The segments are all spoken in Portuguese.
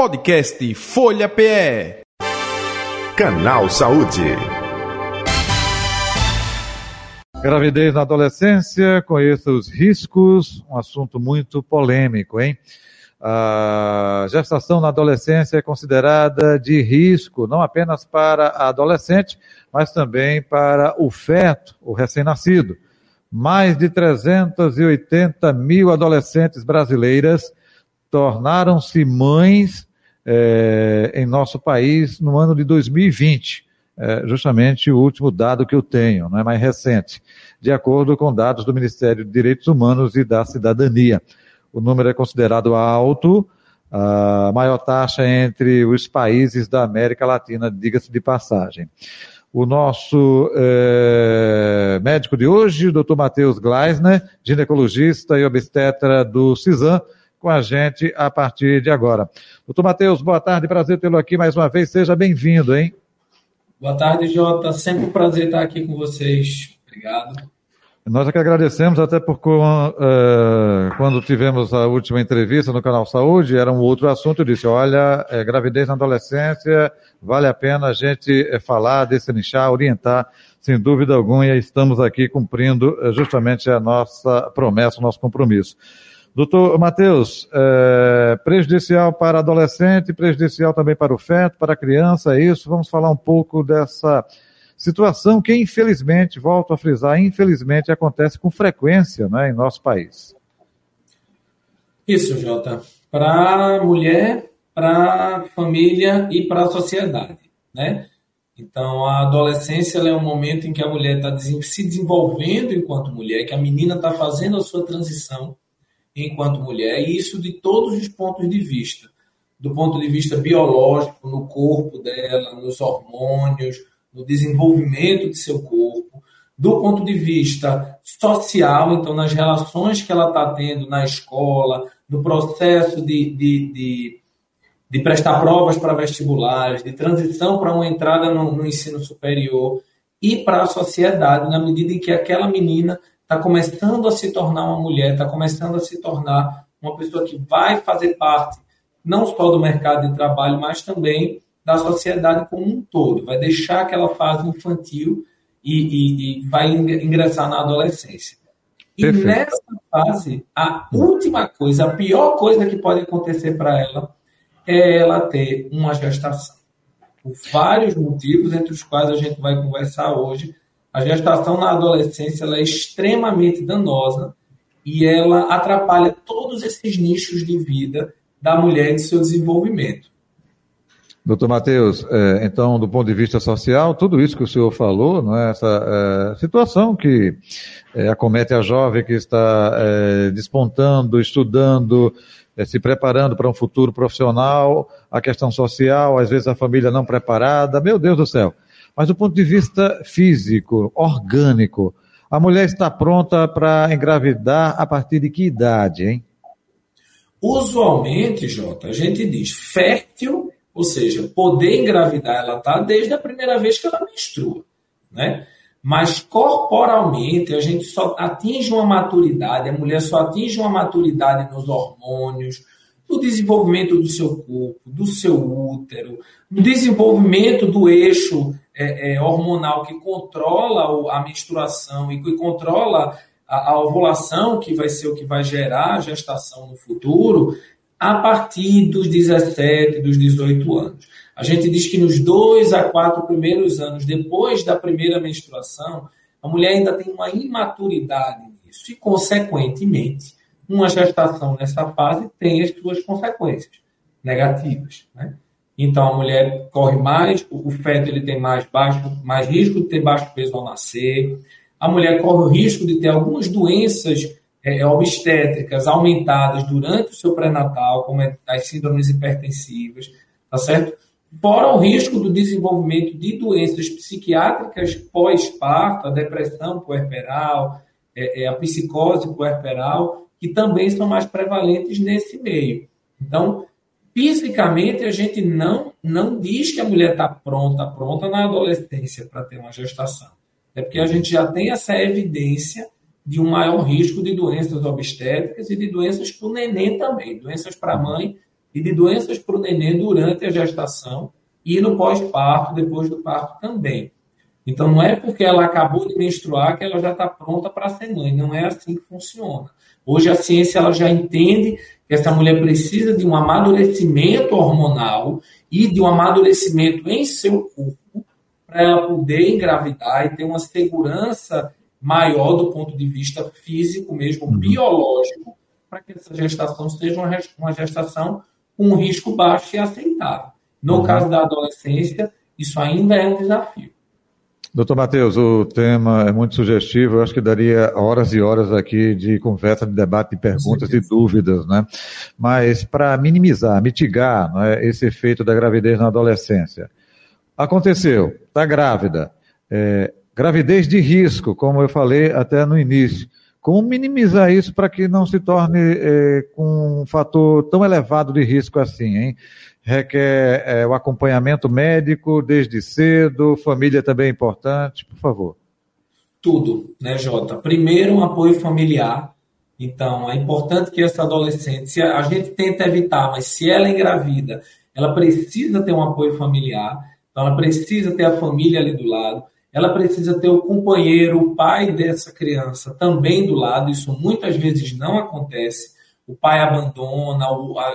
Podcast Folha PE. Canal Saúde. Gravidez na adolescência, conheça os riscos, um assunto muito polêmico, hein? A gestação na adolescência é considerada de risco, não apenas para a adolescente, mas também para o feto, o recém-nascido. Mais de 380 mil adolescentes brasileiras tornaram-se mães é, em nosso país no ano de 2020. É justamente o último dado que eu tenho, não é mais recente, de acordo com dados do Ministério de Direitos Humanos e da Cidadania. O número é considerado alto, a maior taxa entre os países da América Latina, diga-se de passagem. O nosso é, médico de hoje, o Dr. Matheus Gleisner, ginecologista e obstetra do CISAM, com a gente a partir de agora. Doutor Matheus, boa tarde, prazer tê-lo aqui mais uma vez, seja bem-vindo, hein? Boa tarde, Jota, sempre um prazer estar aqui com vocês, obrigado. Nós é que agradecemos, até porque uh, quando tivemos a última entrevista no Canal Saúde, era um outro assunto, eu disse, olha, é, gravidez na adolescência, vale a pena a gente é, falar, destrinchar, orientar, sem dúvida alguma, e estamos aqui cumprindo uh, justamente a nossa promessa, o nosso compromisso. Doutor Matheus, é, prejudicial para adolescente, prejudicial também para o feto, para a criança, é isso? Vamos falar um pouco dessa situação que, infelizmente, volto a frisar, infelizmente acontece com frequência né, em nosso país. Isso, Jota. Para a mulher, para a família e para a sociedade. Né? Então, a adolescência é um momento em que a mulher está se desenvolvendo enquanto mulher, que a menina está fazendo a sua transição enquanto mulher, e isso de todos os pontos de vista. Do ponto de vista biológico, no corpo dela, nos hormônios, no desenvolvimento de seu corpo, do ponto de vista social, então nas relações que ela está tendo na escola, no processo de, de, de, de prestar provas para vestibulares, de transição para uma entrada no, no ensino superior e para a sociedade, na medida em que aquela menina está começando a se tornar uma mulher, está começando a se tornar uma pessoa que vai fazer parte não só do mercado de trabalho, mas também da sociedade como um todo. Vai deixar aquela fase infantil e, e, e vai ingressar na adolescência. E Perfeito. nessa fase, a última coisa, a pior coisa que pode acontecer para ela é ela ter uma gestação. Por vários motivos, entre os quais a gente vai conversar hoje, a gestação na adolescência é extremamente danosa e ela atrapalha todos esses nichos de vida da mulher e de seu desenvolvimento. Doutor Matheus, é, então, do ponto de vista social, tudo isso que o senhor falou, não é, essa é, situação que é, acomete a jovem que está é, despontando, estudando, é, se preparando para um futuro profissional, a questão social, às vezes a família não preparada, meu Deus do céu. Mas do ponto de vista físico, orgânico, a mulher está pronta para engravidar a partir de que idade, hein? Usualmente, Jota, a gente diz fértil, ou seja, poder engravidar ela está desde a primeira vez que ela menstrua, né? Mas corporalmente a gente só atinge uma maturidade, a mulher só atinge uma maturidade nos hormônios, no desenvolvimento do seu corpo, do seu útero, no desenvolvimento do eixo é, é, hormonal que controla a menstruação e que controla a, a, ovulação, que vai ser o que vai gerar a gestação no futuro, a partir dos 17, dos 18 anos. A gente diz que nos dois a quatro primeiros anos, depois da primeira menstruação, a mulher ainda tem uma imaturidade nisso e, consequentemente, uma gestação nessa fase tem as suas consequências negativas. Né? Então a mulher corre mais, o feto ele tem mais baixo, mais risco de ter baixo peso ao nascer. A mulher corre o risco de ter algumas doenças é, obstétricas aumentadas durante o seu pré-natal, como as síndromes hipertensivas, tá certo? Fora o risco do desenvolvimento de doenças psiquiátricas pós-parto, a depressão puerperal, é, é, a psicose puerperal, que também são mais prevalentes nesse meio. Então, Fisicamente, a gente não, não diz que a mulher está pronta, pronta na adolescência para ter uma gestação. É porque a gente já tem essa evidência de um maior risco de doenças obstétricas e de doenças para o neném também, doenças para a mãe e de doenças para o neném durante a gestação e no pós-parto, depois do parto também. Então, não é porque ela acabou de menstruar que ela já está pronta para ser mãe. Não é assim que funciona. Hoje a ciência ela já entende que essa mulher precisa de um amadurecimento hormonal e de um amadurecimento em seu corpo para ela poder engravidar e ter uma segurança maior do ponto de vista físico mesmo, uhum. biológico, para que essa gestação seja uma gestação com um risco baixo e aceitável. No uhum. caso da adolescência, isso ainda é um desafio. Doutor Matheus, o tema é muito sugestivo, eu acho que daria horas e horas aqui de conversa, de debate, de perguntas e dúvidas, né? Mas para minimizar, mitigar né, esse efeito da gravidez na adolescência. Aconteceu, está grávida, é, gravidez de risco, como eu falei até no início. Como minimizar isso para que não se torne é, com um fator tão elevado de risco assim, hein? Requer é, o acompanhamento médico desde cedo, família também é importante, por favor. Tudo, né, Jota? Primeiro, um apoio familiar. Então, é importante que essa adolescente, se a gente tenta evitar, mas se ela é engravida, ela precisa ter um apoio familiar, então ela precisa ter a família ali do lado ela precisa ter o companheiro, o pai dessa criança também do lado. Isso muitas vezes não acontece. O pai abandona,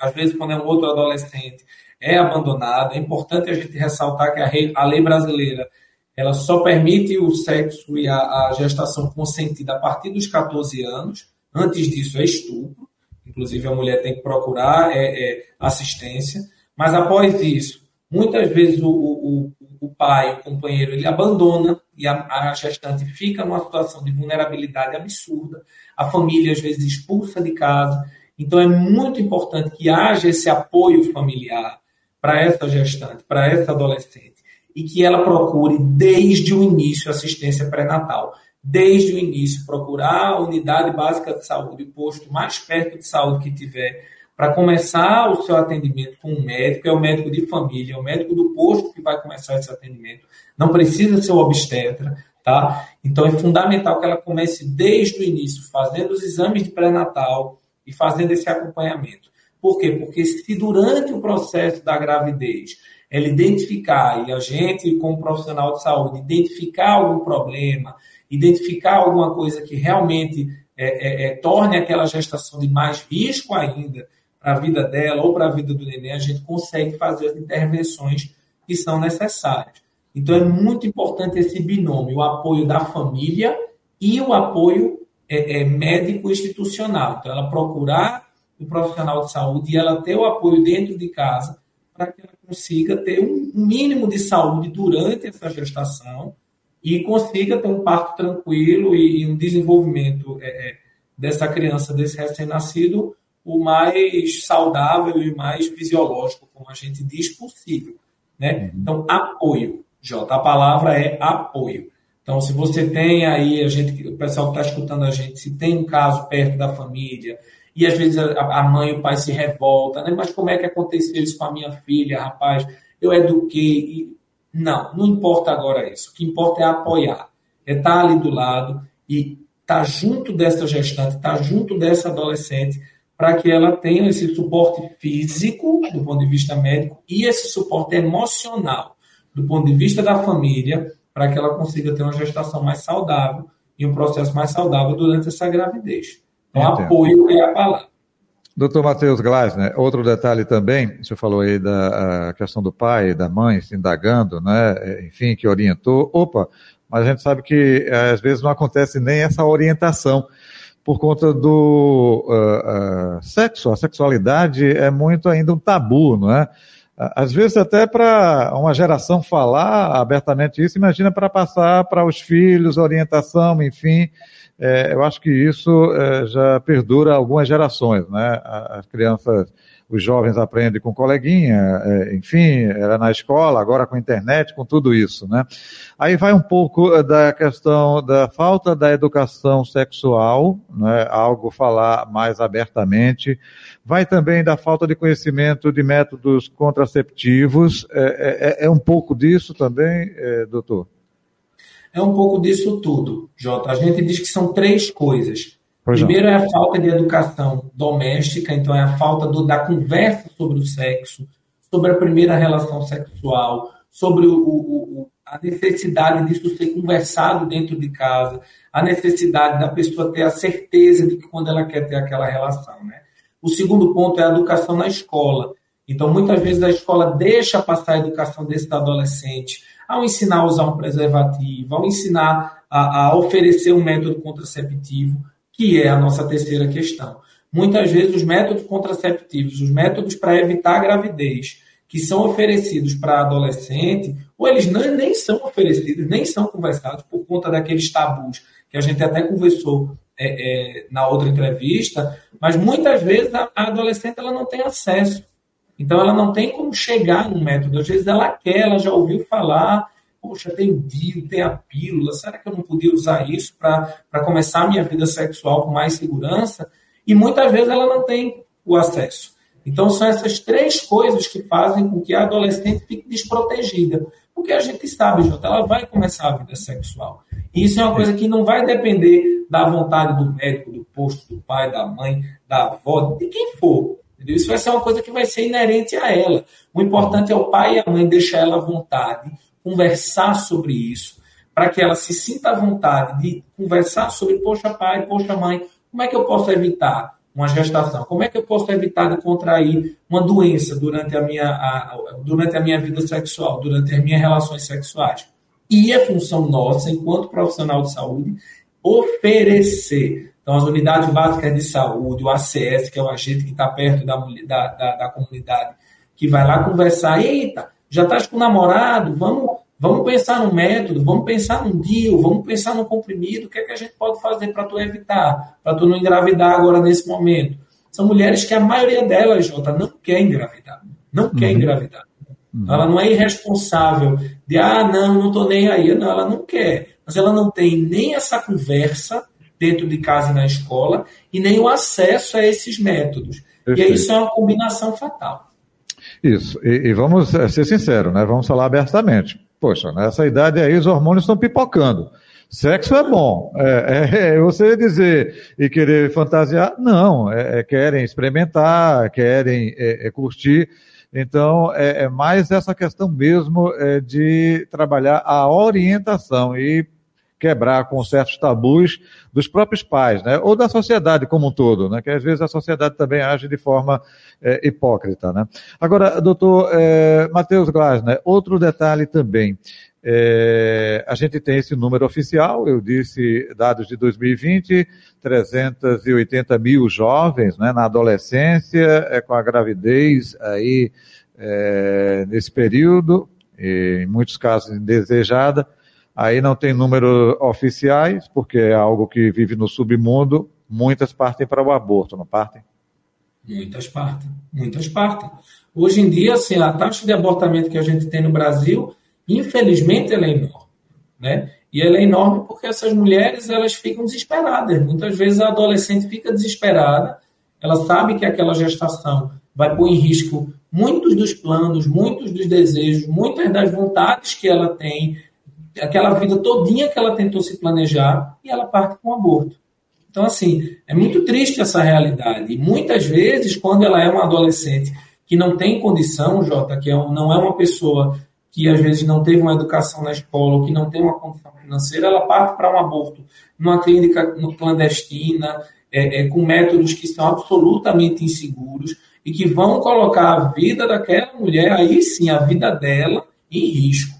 às vezes, quando é um outro adolescente, é abandonado. É importante a gente ressaltar que a lei brasileira ela só permite o sexo e a, a gestação consentida a partir dos 14 anos. Antes disso é estupro. Inclusive, a mulher tem que procurar é, é, assistência. Mas após isso, muitas vezes o, o, o pai, o companheiro, ele abandona e a, a, gestante fica numa situação de vulnerabilidade absurda. A família, às vezes, expulsa de casa. Então, é muito importante que haja esse apoio familiar para essa gestante, para essa adolescente, e que ela procure, desde o início, assistência pré-natal. Desde o início, procurar a unidade básica de saúde, o posto mais perto de saúde que tiver, para começar o seu atendimento com um médico, é o médico de família, é o médico do posto que vai começar esse atendimento. Não precisa ser o obstetra, tá? Então é fundamental que ela comece desde o início, fazendo os exames de pré-natal e fazendo esse acompanhamento. Por quê? Porque se durante o processo da gravidez ela identificar, e a gente, como profissional de saúde, identificar algum problema, identificar alguma coisa que realmente é, é, é, torne aquela gestação de mais risco ainda, para a vida dela ou para a vida do neném, a gente consegue fazer as intervenções que são necessárias. Então é muito importante esse binômio, o apoio da família e o apoio é, é, médico institucional. Então ela procurar o profissional de saúde e ela ter o apoio dentro de casa para que ela consiga ter um mínimo de saúde durante essa gestação e consiga ter um parto tranquilo e, um desenvolvimento é, é, dessa criança, desse recém-nascido, o mais saudável e mais fisiológico, como a gente diz, possível. Né? Uhum. Então, apoio. Jota, a palavra é apoio. Então, se você tem aí, a gente, o pessoal que está escutando a gente, se tem um caso perto da família, e às vezes a, mãe e o pai se revoltam, né? mas como é que aconteceu isso com a minha filha, rapaz? Eu eduquei. Não, não importa agora isso. O que importa é apoiar, é estar tá ali do lado e estar tá junto dessa gestante, estar tá junto dessa adolescente, para que ela tenha esse suporte físico, do ponto de vista médico, e esse suporte emocional, do ponto de vista da família, para que ela consiga ter uma gestação mais saudável e um processo mais saudável durante essa gravidez. Então, Entendo. apoio é a palavra. Doutor Matheus Gleisner, outro detalhe também, senhor falou aí da questão do pai, da mãe se indagando, né, enfim, que orientou. Opa, mas a gente sabe que eh, às vezes não acontece nem essa orientação por conta do uh, uh, sexo. A sexualidade é muito ainda um tabu, não é? Às vezes até para uma geração falar abertamente isso, imagina para passar para os filhos, orientação, enfim. É, eu acho que isso é, já perdura algumas gerações, né? As crianças os jovens aprendem com coleguinha, é, enfim, era na escola, agora com internet, com tudo isso, né? Aí vai um pouco eh, da questão da falta da educação sexual, né? Algo falar mais abertamente. Vai também da falta de conhecimento de métodos contraceptivos. É, é, é um pouco disso também, é, doutor? É um pouco disso tudo, Jota. A gente diz que são três coisas. Primeiro é a falta de educação doméstica, então é a falta do, da conversa sobre o sexo, sobre a primeira relação sexual, sobre o, o, a necessidade disso ser conversado dentro de casa, a necessidade da pessoa ter a certeza de que quando ela quer ter aquela relação. Né? O segundo ponto é a educação na escola. Então, muitas vezes a escola deixa passar a educação desse adolescente ao ensinar a usar um preservativo, ao ensinar a, a oferecer um método contraceptivo, que é a nossa terceira questão. Muitas vezes os métodos contraceptivos, os métodos para evitar a gravidez, que são oferecidos para adolescente, ou eles não, nem são oferecidos, nem são conversados por conta daqueles tabus que a gente até conversou é, é, na outra entrevista, mas muitas vezes a, a, adolescente ela não tem acesso. Então ela não tem como chegar no método. Às vezes ela quer, ela já ouviu falar, poxa, tem o DIU, tem a pílula, será que eu não podia usar isso para começar a minha vida sexual com mais segurança? E muitas vezes ela não tem o acesso. Então, são essas três coisas que fazem com que a adolescente fique desprotegida. Porque a gente sabe, Jota, ela vai começar a vida sexual. E isso é uma coisa que não vai depender da vontade do médico, do posto, do pai, da mãe, da avó, de quem for. Entendeu? Isso vai ser uma coisa que vai ser inerente a ela. O importante é o pai e a mãe deixar ela à vontade, conversar sobre isso, para que ela se sinta à vontade de conversar sobre, poxa, pai, poxa, mãe, como é que eu posso evitar? uma gestação? Como é que eu posso evitar de contrair uma doença durante a minha, a, durante a minha vida sexual, durante as minhas relações sexuais? E é função nossa, enquanto profissional de saúde, oferecer. Então, as unidades básicas de saúde, o ACS, que é o agente que está perto da, da, da, da comunidade, que vai lá conversar, eita, já estás com o namorado, vamos Vamos pensar no método, vamos pensar num dia, vamos pensar no comprimido, o que é que a gente pode fazer para tu evitar, para tu não engravidar agora nesse momento. São mulheres que a maioria delas, Jota, não quer engravidar. Não uhum. quer engravidar. Uhum. Ela não é irresponsável de, ah, não, não estou nem aí. Não, ela não quer. Mas ela não tem nem essa conversa dentro de casa e na escola e nem o acesso a esses métodos. Perfeito. E isso é uma combinação fatal. Isso. E, e vamos ser sinceros, né? Vamos falar abertamente Poxa, nessa idade aí os hormônios estão pipocando. Sexo é bom. É, é, é, você dizer e querer fantasiar, não. É, é querem experimentar, querem é curtir. Então, é, mais essa questão mesmo de trabalhar a orientação e quebrar com certos tabus dos próprios pais, né? Ou da sociedade como um todo, né? Que às vezes a sociedade também age de forma é, hipócrita, né? Agora, doutor é, Matheus Glasner, outro detalhe também. É, a gente tem esse número oficial, eu disse dados de 2020, 380 mil jovens né, na adolescência, é, com a gravidez aí é, nesse período, em muitos casos indesejada. Aí não tem números oficiais, porque é algo que vive no submundo. Muitas partem para o aborto, não partem? Muitas partem, muitas partem. Hoje em dia, assim, a taxa de abortamento que a gente tem no Brasil, infelizmente, ela é enorme, né? E ela é enorme porque essas mulheres elas ficam desesperadas. Muitas vezes a adolescente fica desesperada, ela sabe que aquela gestação vai pôr em risco muitos dos planos, muitos dos desejos, muitas das vontades que ela tem, aquela vida todinha que ela tentou se planejar e ela parte com o aborto. Então, assim, é muito triste essa realidade. E muitas vezes, quando ela é uma adolescente que não tem condição, Jota, que é não é uma pessoa que às vezes não teve uma educação na escola ou que não tem uma condição financeira, ela parte para um aborto numa clínica clandestina, é, é, com métodos que são absolutamente inseguros e que vão colocar a vida daquela mulher, aí sim, a vida dela, em risco.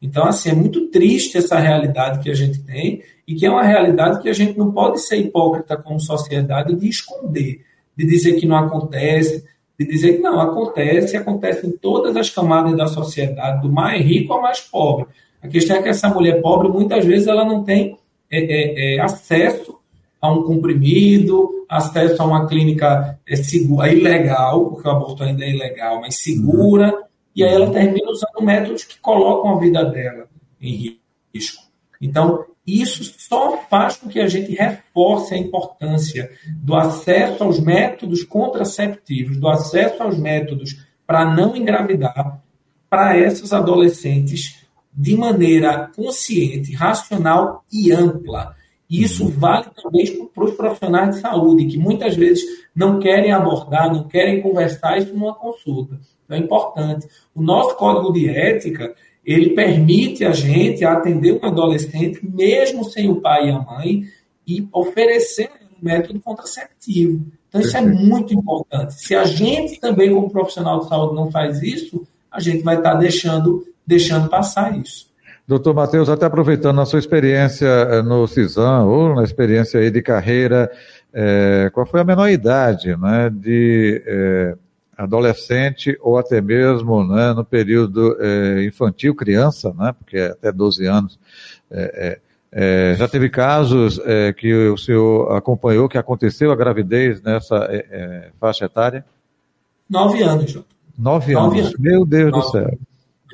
Então, assim, é muito triste essa realidade que a gente tem e que é uma realidade que a gente não pode ser hipócrita como sociedade de esconder, de dizer que não acontece, de dizer que não, acontece, acontece em todas as camadas da sociedade, do mais rico ao mais pobre. A questão é que essa mulher pobre, muitas vezes, ela não tem é, é, é, acesso a um comprimido, acesso a uma clínica é, segura, ilegal, porque o aborto ainda é ilegal, mas segura, e aí ela termina usando métodos que colocam a vida dela em risco. Então, isso só faz com que a gente reforce a importância do acesso aos métodos contraceptivos, do acesso aos métodos para não engravidar para essas adolescentes de maneira consciente, racional e ampla. E isso vale também para os profissionais de saúde, que muitas vezes não querem abordar, não querem conversar isso numa consulta. Então é importante. O nosso código de ética, ele permite a gente atender um adolescente, mesmo sem o pai e a mãe, e oferecer um método contraceptivo. Então, isso é muito importante. Se a gente também, como profissional de saúde, não faz isso, a gente vai estar deixando, deixando passar isso. Doutor Matheus, até aproveitando a sua experiência eh, no CISAM, ou na experiência aí de carreira, é, qual foi a menor idade né, de é, adolescente ou até mesmo né, no período é, infantil, criança, né, porque é até 12 anos, é, já teve casos é, que o senhor acompanhou que aconteceu a gravidez nessa é, é faixa etária? Nove anos, Jota. Nove, Nove anos. anos. Meu Deus Nove. do céu.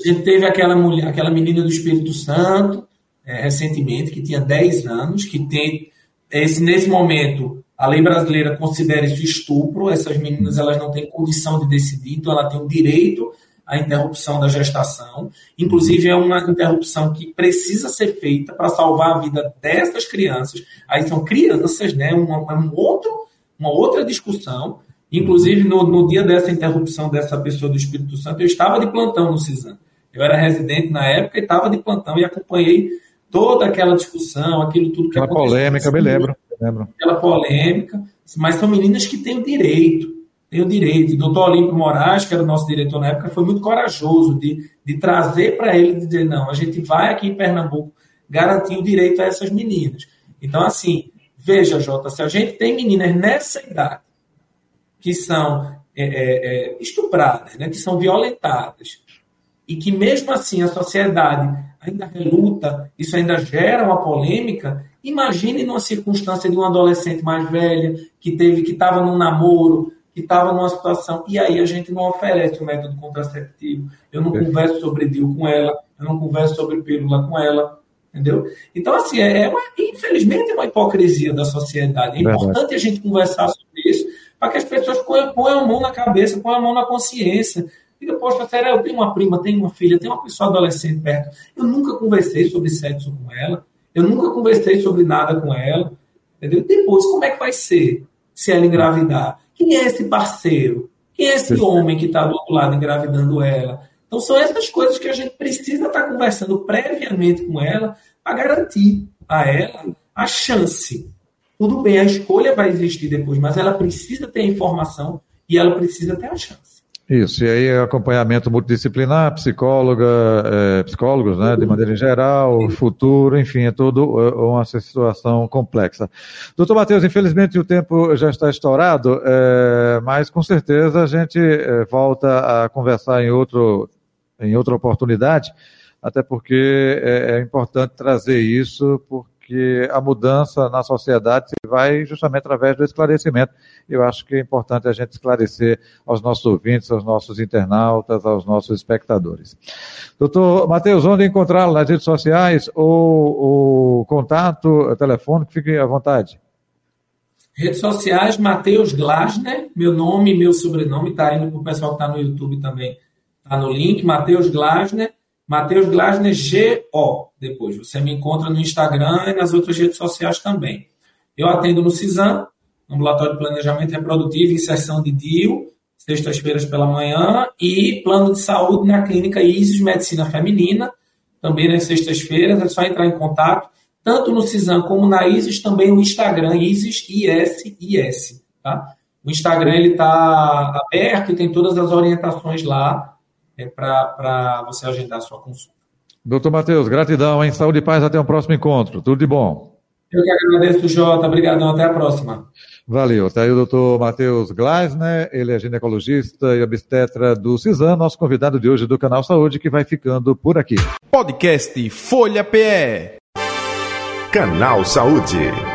A gente teve aquela mulher, aquela menina do Espírito Santo, é, recentemente, que tinha 10 anos, que tem esse, nesse momento a lei brasileira considera isso estupro, essas meninas elas não têm condição de decidir, então ela tem o direito a interrupção da gestação. Inclusive, é uma interrupção que precisa ser feita para salvar a vida dessas crianças. Aí são crianças, né? Uma, um outro, uma outra discussão. Inclusive, no, no dia dessa interrupção dessa pessoa do Espírito Santo, eu estava de plantão no CISAM. Eu era residente na época e estava de plantão e acompanhei toda aquela discussão, aquilo tudo que Aquela polêmica, me lembro, me lembro. Aquela polêmica. Mas são meninas que têm o direito tem o direito. O doutor Olímpio Moraes, que era o nosso diretor na época, foi muito corajoso de, de trazer para ele, de dizer, não, a gente vai aqui em Pernambuco garantir o direito a essas meninas. Então, assim, veja, Jota, se a gente tem meninas nessa idade que são é, é, é, estupradas, né, que são violentadas, e que mesmo assim a sociedade ainda reluta, isso ainda gera uma polêmica, imagine numa circunstância de um adolescente mais velha, que teve, que estava num namoro, que estava numa situação. E aí a gente não oferece o método contraceptivo. Eu não converso sobre DIU com ela, eu não converso sobre pílula com ela, entendeu? Então, assim, é, é uma, infelizmente é uma hipocrisia da sociedade. É importante a gente conversar sobre isso para que as pessoas ponham, a mão na cabeça, ponham a mão na consciência. Diga, poxa, sério, eu tenho uma prima, tenho uma filha, tenho uma pessoa adolescente perto. Eu nunca conversei sobre sexo com ela, eu nunca conversei sobre nada com ela, entendeu? Depois, como é que vai ser se ela engravidar? Quem é esse parceiro? Quem é esse homem que está do outro lado engravidando ela? Então, são essas coisas que a gente precisa estar tá conversando previamente com ela para garantir a ela a chance. Tudo bem, a escolha vai existir depois, mas ela precisa ter a informação e ela precisa ter a chance. Isso, e aí acompanhamento multidisciplinar, psicóloga, é, psicólogos, né, de maneira geral, futuro, enfim, é tudo é, uma situação complexa. Doutor Matheus, infelizmente o tempo já está estourado, é, mas com certeza a gente é, volta a conversar em, outro, em outra oportunidade, até porque é, é importante trazer isso, porque que a mudança na sociedade se vai justamente através do esclarecimento. Eu acho que é importante a gente esclarecer aos nossos ouvintes, aos nossos internautas, aos nossos espectadores. Doutor Matheus, onde encontrá-lo? Nas redes sociais ou o contato telefônico? Fique à vontade. Redes sociais, Matheus Glasner, meu nome e meu sobrenome, está indo para o pessoal que está no YouTube também, está no link, Matheus Glasner. Matheus Glasner GO depois. Você me encontra no Instagram e nas outras redes sociais também. Eu atendo no CISAM, Ambulatório de Planejamento Reprodutivo Inserção de DIU, sextas-feiras pela manhã, e plano de saúde na clínica ISIS Medicina Feminina, também nas sextas-feiras. É só entrar em contato, tanto no CISAM como na ISIS, também o Instagram ISIS ISIS. Tá? O Instagram está aberto e tem todas as orientações lá é, para você agendar a sua consulta. Doutor Matheus, gratidão, hein? Saúde e paz, até o próximo encontro. Tudo de bom. Eu que agradeço, Jota. Obrigadão, até a próxima. Valeu. Está aí o doutor Matheus Gleisner, ele é ginecologista e obstetra do CISAM, nosso convidado de hoje do Canal Saúde, que vai ficando por aqui. Podcast Folha PE. Canal Saúde.